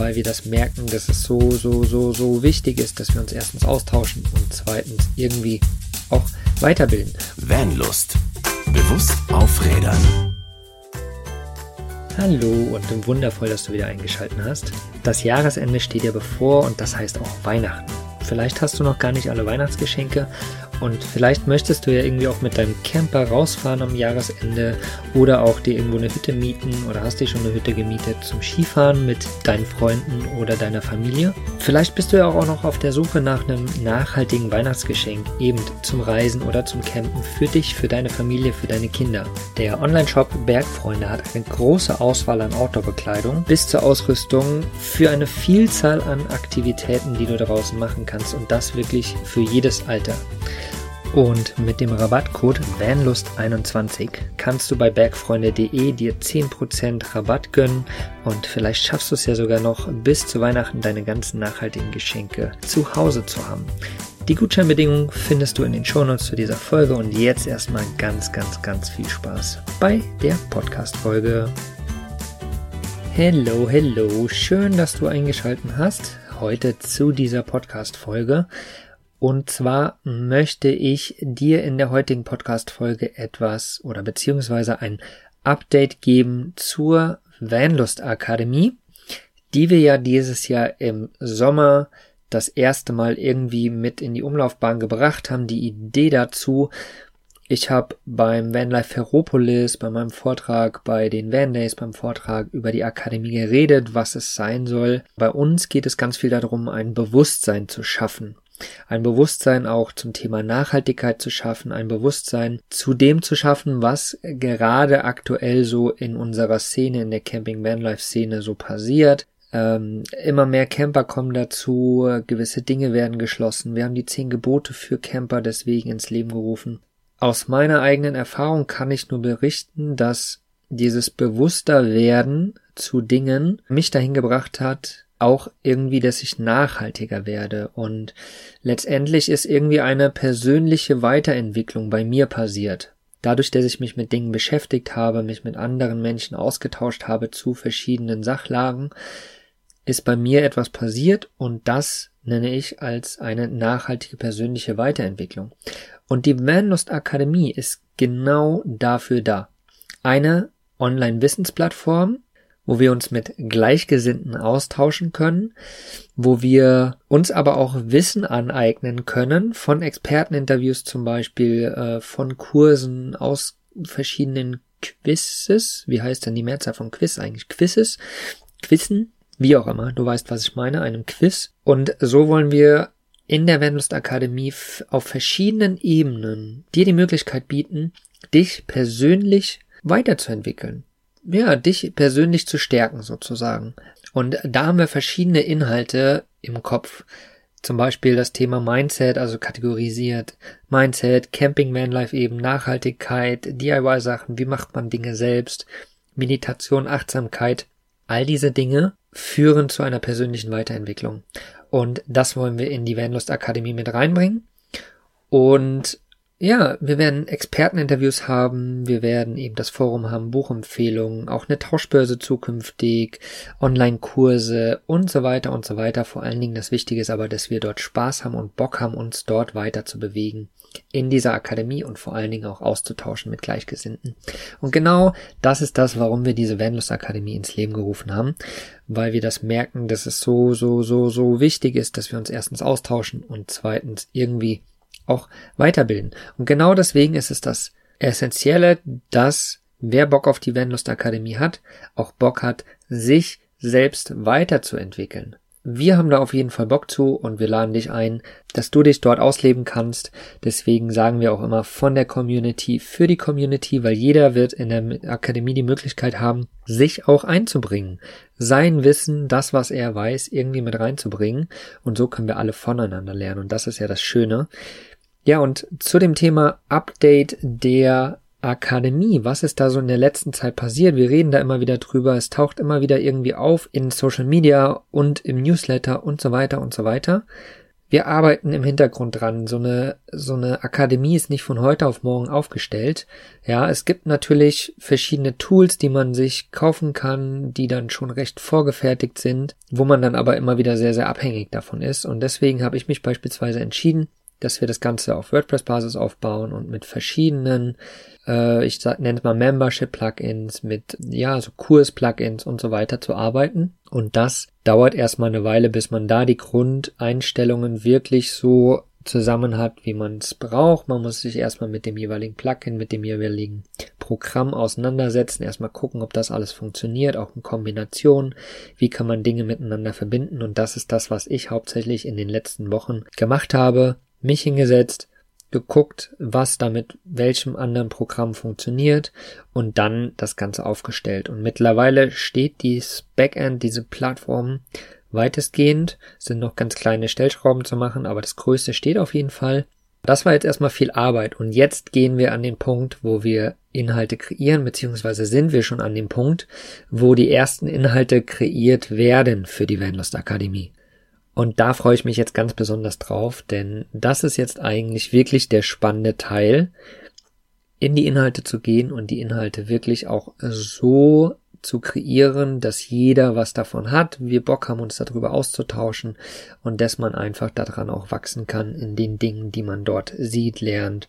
weil wir das merken, dass es so, so, so, so wichtig ist, dass wir uns erstens austauschen und zweitens irgendwie auch weiterbilden. Vanlust. Bewusst aufrädern. Hallo und wundervoll, dass du wieder eingeschaltet hast. Das Jahresende steht dir bevor und das heißt auch Weihnachten. Vielleicht hast du noch gar nicht alle Weihnachtsgeschenke und vielleicht möchtest du ja irgendwie auch mit deinem Camper rausfahren am Jahresende oder auch dir irgendwo eine Hütte mieten oder hast dir schon eine Hütte gemietet zum Skifahren mit deinen Freunden oder deiner Familie. Vielleicht bist du ja auch noch auf der Suche nach einem nachhaltigen Weihnachtsgeschenk, eben zum Reisen oder zum Campen für dich, für deine Familie, für deine Kinder. Der Online-Shop Bergfreunde hat eine große Auswahl an Outdoor-Bekleidung bis zur Ausrüstung für eine Vielzahl an Aktivitäten, die du draußen machen kannst und das wirklich für jedes Alter. Und mit dem Rabattcode VANLUST21 kannst du bei bergfreunde.de dir 10% Rabatt gönnen und vielleicht schaffst du es ja sogar noch bis zu Weihnachten deine ganzen nachhaltigen Geschenke zu Hause zu haben. Die Gutscheinbedingungen findest du in den Shownotes zu dieser Folge und jetzt erstmal ganz, ganz, ganz viel Spaß bei der Podcast-Folge. Hello, hello, schön, dass du eingeschaltet hast heute zu dieser Podcast-Folge. Und zwar möchte ich dir in der heutigen Podcast-Folge etwas oder beziehungsweise ein Update geben zur Vanlust Akademie, die wir ja dieses Jahr im Sommer das erste Mal irgendwie mit in die Umlaufbahn gebracht haben. Die Idee dazu, ich habe beim Vanlife Ferropolis, bei meinem Vortrag, bei den Van Days, beim Vortrag über die Akademie geredet, was es sein soll. Bei uns geht es ganz viel darum, ein Bewusstsein zu schaffen ein Bewusstsein auch zum Thema Nachhaltigkeit zu schaffen, ein Bewusstsein zu dem zu schaffen, was gerade aktuell so in unserer Szene, in der Camping Vanlife Szene so passiert. Ähm, immer mehr Camper kommen dazu, gewisse Dinge werden geschlossen. Wir haben die zehn Gebote für Camper deswegen ins Leben gerufen. Aus meiner eigenen Erfahrung kann ich nur berichten, dass dieses bewusster werden zu Dingen mich dahin gebracht hat, auch irgendwie, dass ich nachhaltiger werde. Und letztendlich ist irgendwie eine persönliche Weiterentwicklung bei mir passiert. Dadurch, dass ich mich mit Dingen beschäftigt habe, mich mit anderen Menschen ausgetauscht habe zu verschiedenen Sachlagen, ist bei mir etwas passiert und das nenne ich als eine nachhaltige persönliche Weiterentwicklung. Und die Vanlust Akademie ist genau dafür da. Eine Online-Wissensplattform, wo wir uns mit Gleichgesinnten austauschen können, wo wir uns aber auch Wissen aneignen können, von Experteninterviews zum Beispiel, äh, von Kursen aus verschiedenen Quizzes, wie heißt denn die Mehrzahl von Quiz eigentlich? Quizzes, Quizzen, wie auch immer, du weißt, was ich meine, einem Quiz. Und so wollen wir in der Wendlust Akademie auf verschiedenen Ebenen dir die Möglichkeit bieten, dich persönlich weiterzuentwickeln ja, dich persönlich zu stärken sozusagen. Und da haben wir verschiedene Inhalte im Kopf. Zum Beispiel das Thema Mindset, also kategorisiert. Mindset, Camping, Vanlife eben, Nachhaltigkeit, DIY-Sachen, wie macht man Dinge selbst, Meditation, Achtsamkeit. All diese Dinge führen zu einer persönlichen Weiterentwicklung. Und das wollen wir in die Vanlust Akademie mit reinbringen. Und ja, wir werden Experteninterviews haben, wir werden eben das Forum haben, Buchempfehlungen, auch eine Tauschbörse zukünftig, Online-Kurse und so weiter und so weiter. Vor allen Dingen das Wichtige ist aber, dass wir dort Spaß haben und Bock haben, uns dort weiter zu bewegen in dieser Akademie und vor allen Dingen auch auszutauschen mit Gleichgesinnten. Und genau das ist das, warum wir diese Vanlust Akademie ins Leben gerufen haben, weil wir das merken, dass es so, so, so, so wichtig ist, dass wir uns erstens austauschen und zweitens irgendwie auch weiterbilden. Und genau deswegen ist es das Essentielle, dass wer Bock auf die Vanlust Akademie hat, auch Bock hat, sich selbst weiterzuentwickeln. Wir haben da auf jeden Fall Bock zu und wir laden dich ein, dass du dich dort ausleben kannst. Deswegen sagen wir auch immer von der Community für die Community, weil jeder wird in der Akademie die Möglichkeit haben, sich auch einzubringen. Sein Wissen, das, was er weiß, irgendwie mit reinzubringen. Und so können wir alle voneinander lernen. Und das ist ja das Schöne. Ja, und zu dem Thema Update der Akademie. Was ist da so in der letzten Zeit passiert? Wir reden da immer wieder drüber. Es taucht immer wieder irgendwie auf in Social Media und im Newsletter und so weiter und so weiter. wir arbeiten im Hintergrund dran. So eine, so eine Akademie ist nicht von heute auf morgen aufgestellt. Ja, es gibt natürlich verschiedene Tools, die man sich kaufen kann, die dann schon recht vorgefertigt sind, wo man dann aber immer wieder sehr, sehr abhängig davon ist. Und deswegen habe ich mich beispielsweise entschieden, dass wir das Ganze auf WordPress-Basis aufbauen und mit verschiedenen, äh, ich nenne es mal Membership-Plugins, mit ja, so Kurs-Plugins und so weiter zu arbeiten. Und das dauert erstmal eine Weile, bis man da die Grundeinstellungen wirklich so zusammen hat, wie man es braucht. Man muss sich erstmal mit dem jeweiligen Plugin, mit dem jeweiligen Programm auseinandersetzen, erstmal gucken, ob das alles funktioniert, auch in Kombination, wie kann man Dinge miteinander verbinden und das ist das, was ich hauptsächlich in den letzten Wochen gemacht habe mich hingesetzt, geguckt, was da mit welchem anderen Programm funktioniert und dann das Ganze aufgestellt. Und mittlerweile steht dieses Backend, diese Plattform weitestgehend, sind noch ganz kleine Stellschrauben zu machen, aber das größte steht auf jeden Fall. Das war jetzt erstmal viel Arbeit und jetzt gehen wir an den Punkt, wo wir Inhalte kreieren, beziehungsweise sind wir schon an dem Punkt, wo die ersten Inhalte kreiert werden für die Vanlust Akademie. Und da freue ich mich jetzt ganz besonders drauf, denn das ist jetzt eigentlich wirklich der spannende Teil, in die Inhalte zu gehen und die Inhalte wirklich auch so zu kreieren, dass jeder was davon hat, wir Bock haben, uns darüber auszutauschen und dass man einfach daran auch wachsen kann in den Dingen, die man dort sieht, lernt,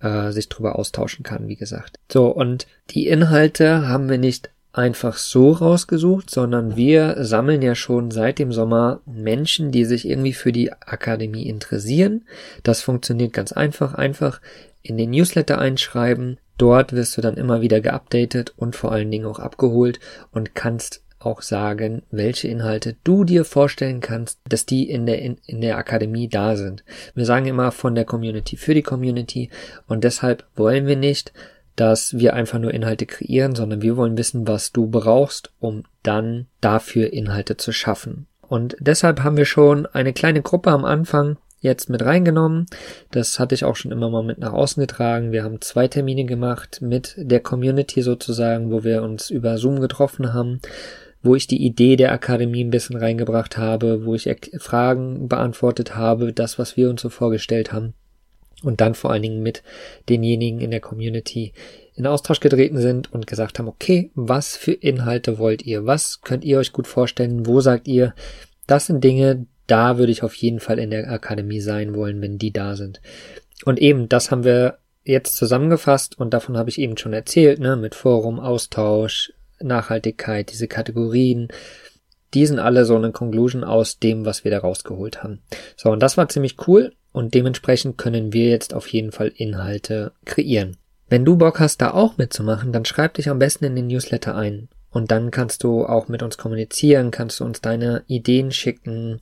äh, sich darüber austauschen kann, wie gesagt. So, und die Inhalte haben wir nicht einfach so rausgesucht, sondern wir sammeln ja schon seit dem Sommer Menschen, die sich irgendwie für die Akademie interessieren. Das funktioniert ganz einfach. Einfach in den Newsletter einschreiben. Dort wirst du dann immer wieder geupdatet und vor allen Dingen auch abgeholt und kannst auch sagen, welche Inhalte du dir vorstellen kannst, dass die in der, in, in der Akademie da sind. Wir sagen immer von der Community für die Community und deshalb wollen wir nicht dass wir einfach nur Inhalte kreieren, sondern wir wollen wissen, was du brauchst, um dann dafür Inhalte zu schaffen. Und deshalb haben wir schon eine kleine Gruppe am Anfang jetzt mit reingenommen. Das hatte ich auch schon immer mal mit nach außen getragen. Wir haben zwei Termine gemacht mit der Community sozusagen, wo wir uns über Zoom getroffen haben, wo ich die Idee der Akademie ein bisschen reingebracht habe, wo ich Fragen beantwortet habe, das, was wir uns so vorgestellt haben und dann vor allen Dingen mit denjenigen in der Community in Austausch getreten sind und gesagt haben, okay, was für Inhalte wollt ihr? Was könnt ihr euch gut vorstellen? Wo sagt ihr, das sind Dinge, da würde ich auf jeden Fall in der Akademie sein wollen, wenn die da sind. Und eben, das haben wir jetzt zusammengefasst und davon habe ich eben schon erzählt, ne, mit Forum, Austausch, Nachhaltigkeit, diese Kategorien, die sind alle so eine Conclusion aus dem, was wir da rausgeholt haben. So, und das war ziemlich cool und dementsprechend können wir jetzt auf jeden Fall Inhalte kreieren. Wenn du Bock hast, da auch mitzumachen, dann schreib dich am besten in den Newsletter ein. Und dann kannst du auch mit uns kommunizieren, kannst du uns deine Ideen schicken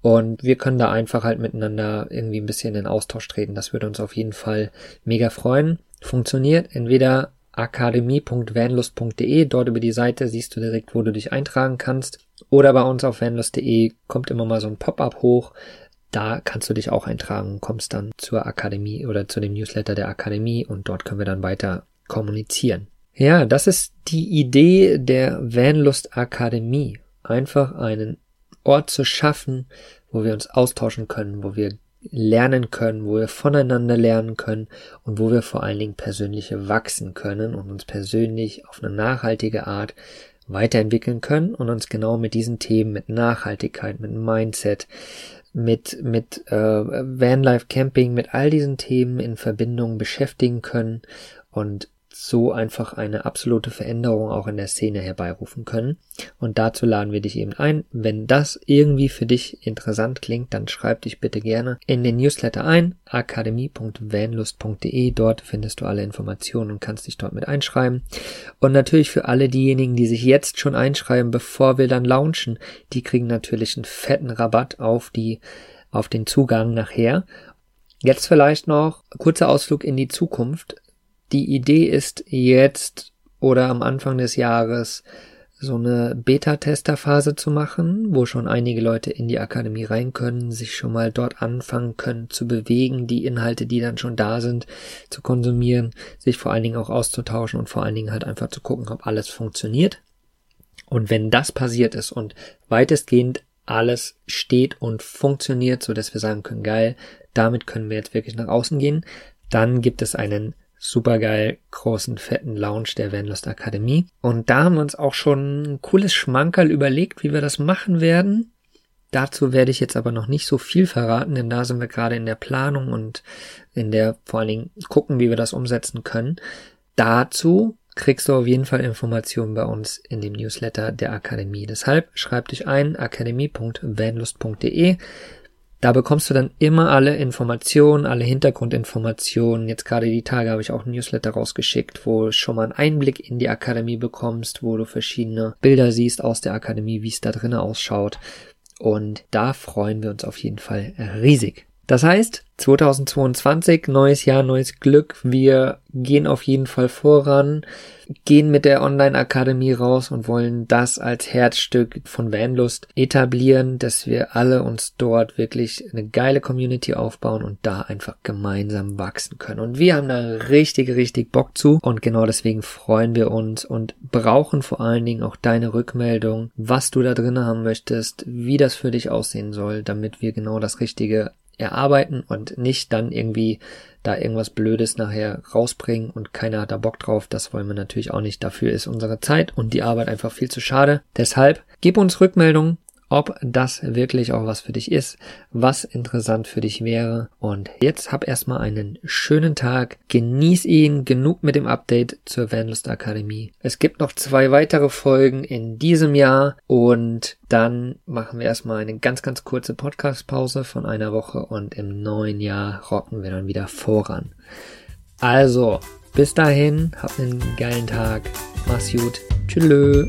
und wir können da einfach halt miteinander irgendwie ein bisschen in Austausch treten. Das würde uns auf jeden Fall mega freuen. Funktioniert entweder akademie.vanlust.de, dort über die Seite siehst du direkt, wo du dich eintragen kannst. Oder bei uns auf vanlust.de kommt immer mal so ein Pop-up hoch da kannst du dich auch eintragen, kommst dann zur Akademie oder zu dem Newsletter der Akademie und dort können wir dann weiter kommunizieren. Ja, das ist die Idee der Vanlust Akademie. Einfach einen Ort zu schaffen, wo wir uns austauschen können, wo wir lernen können, wo wir voneinander lernen können und wo wir vor allen Dingen persönlich wachsen können und uns persönlich auf eine nachhaltige Art weiterentwickeln können und uns genau mit diesen Themen, mit Nachhaltigkeit, mit Mindset, mit, mit äh, Vanlife Camping, mit all diesen Themen in Verbindung beschäftigen können und so einfach eine absolute Veränderung auch in der Szene herbeirufen können. Und dazu laden wir dich eben ein. Wenn das irgendwie für dich interessant klingt, dann schreib dich bitte gerne in den Newsletter ein, akademie.vanlust.de. Dort findest du alle Informationen und kannst dich dort mit einschreiben. Und natürlich für alle diejenigen, die sich jetzt schon einschreiben, bevor wir dann launchen, die kriegen natürlich einen fetten Rabatt auf die, auf den Zugang nachher. Jetzt vielleicht noch kurzer Ausflug in die Zukunft. Die Idee ist jetzt oder am Anfang des Jahres so eine Beta-Tester-Phase zu machen, wo schon einige Leute in die Akademie rein können, sich schon mal dort anfangen können zu bewegen, die Inhalte, die dann schon da sind, zu konsumieren, sich vor allen Dingen auch auszutauschen und vor allen Dingen halt einfach zu gucken, ob alles funktioniert. Und wenn das passiert ist und weitestgehend alles steht und funktioniert, so dass wir sagen können, geil, damit können wir jetzt wirklich nach außen gehen. Dann gibt es einen supergeil großen, fetten Lounge der Vanlust Akademie. Und da haben wir uns auch schon ein cooles Schmankerl überlegt, wie wir das machen werden. Dazu werde ich jetzt aber noch nicht so viel verraten, denn da sind wir gerade in der Planung und in der vor allen Dingen gucken, wie wir das umsetzen können. Dazu kriegst du auf jeden Fall Informationen bei uns in dem Newsletter der Akademie. Deshalb schreib dich ein akademie.vanlust.de. Da bekommst du dann immer alle Informationen, alle Hintergrundinformationen. Jetzt gerade die Tage habe ich auch ein Newsletter rausgeschickt, wo du schon mal einen Einblick in die Akademie bekommst, wo du verschiedene Bilder siehst aus der Akademie, wie es da drinnen ausschaut. Und da freuen wir uns auf jeden Fall riesig. Das heißt, 2022, neues Jahr, neues Glück. Wir gehen auf jeden Fall voran, gehen mit der Online-Akademie raus und wollen das als Herzstück von Vanlust etablieren, dass wir alle uns dort wirklich eine geile Community aufbauen und da einfach gemeinsam wachsen können. Und wir haben da richtig, richtig Bock zu und genau deswegen freuen wir uns und brauchen vor allen Dingen auch deine Rückmeldung, was du da drin haben möchtest, wie das für dich aussehen soll, damit wir genau das Richtige erarbeiten und nicht dann irgendwie da irgendwas Blödes nachher rausbringen und keiner hat da Bock drauf. Das wollen wir natürlich auch nicht. Dafür ist unsere Zeit und die Arbeit einfach viel zu schade. Deshalb gib uns Rückmeldung, ob das wirklich auch was für dich ist, was interessant für dich wäre. Und jetzt hab erstmal einen schönen Tag, genieß ihn, genug mit dem Update zur Vanlust Akademie. Es gibt noch zwei weitere Folgen in diesem Jahr und dann machen wir erstmal eine ganz, ganz kurze Podcast-Pause von einer Woche und im neuen Jahr rocken wir dann wieder voran. Also, bis dahin, habt einen geilen Tag, mach's gut, tschüss.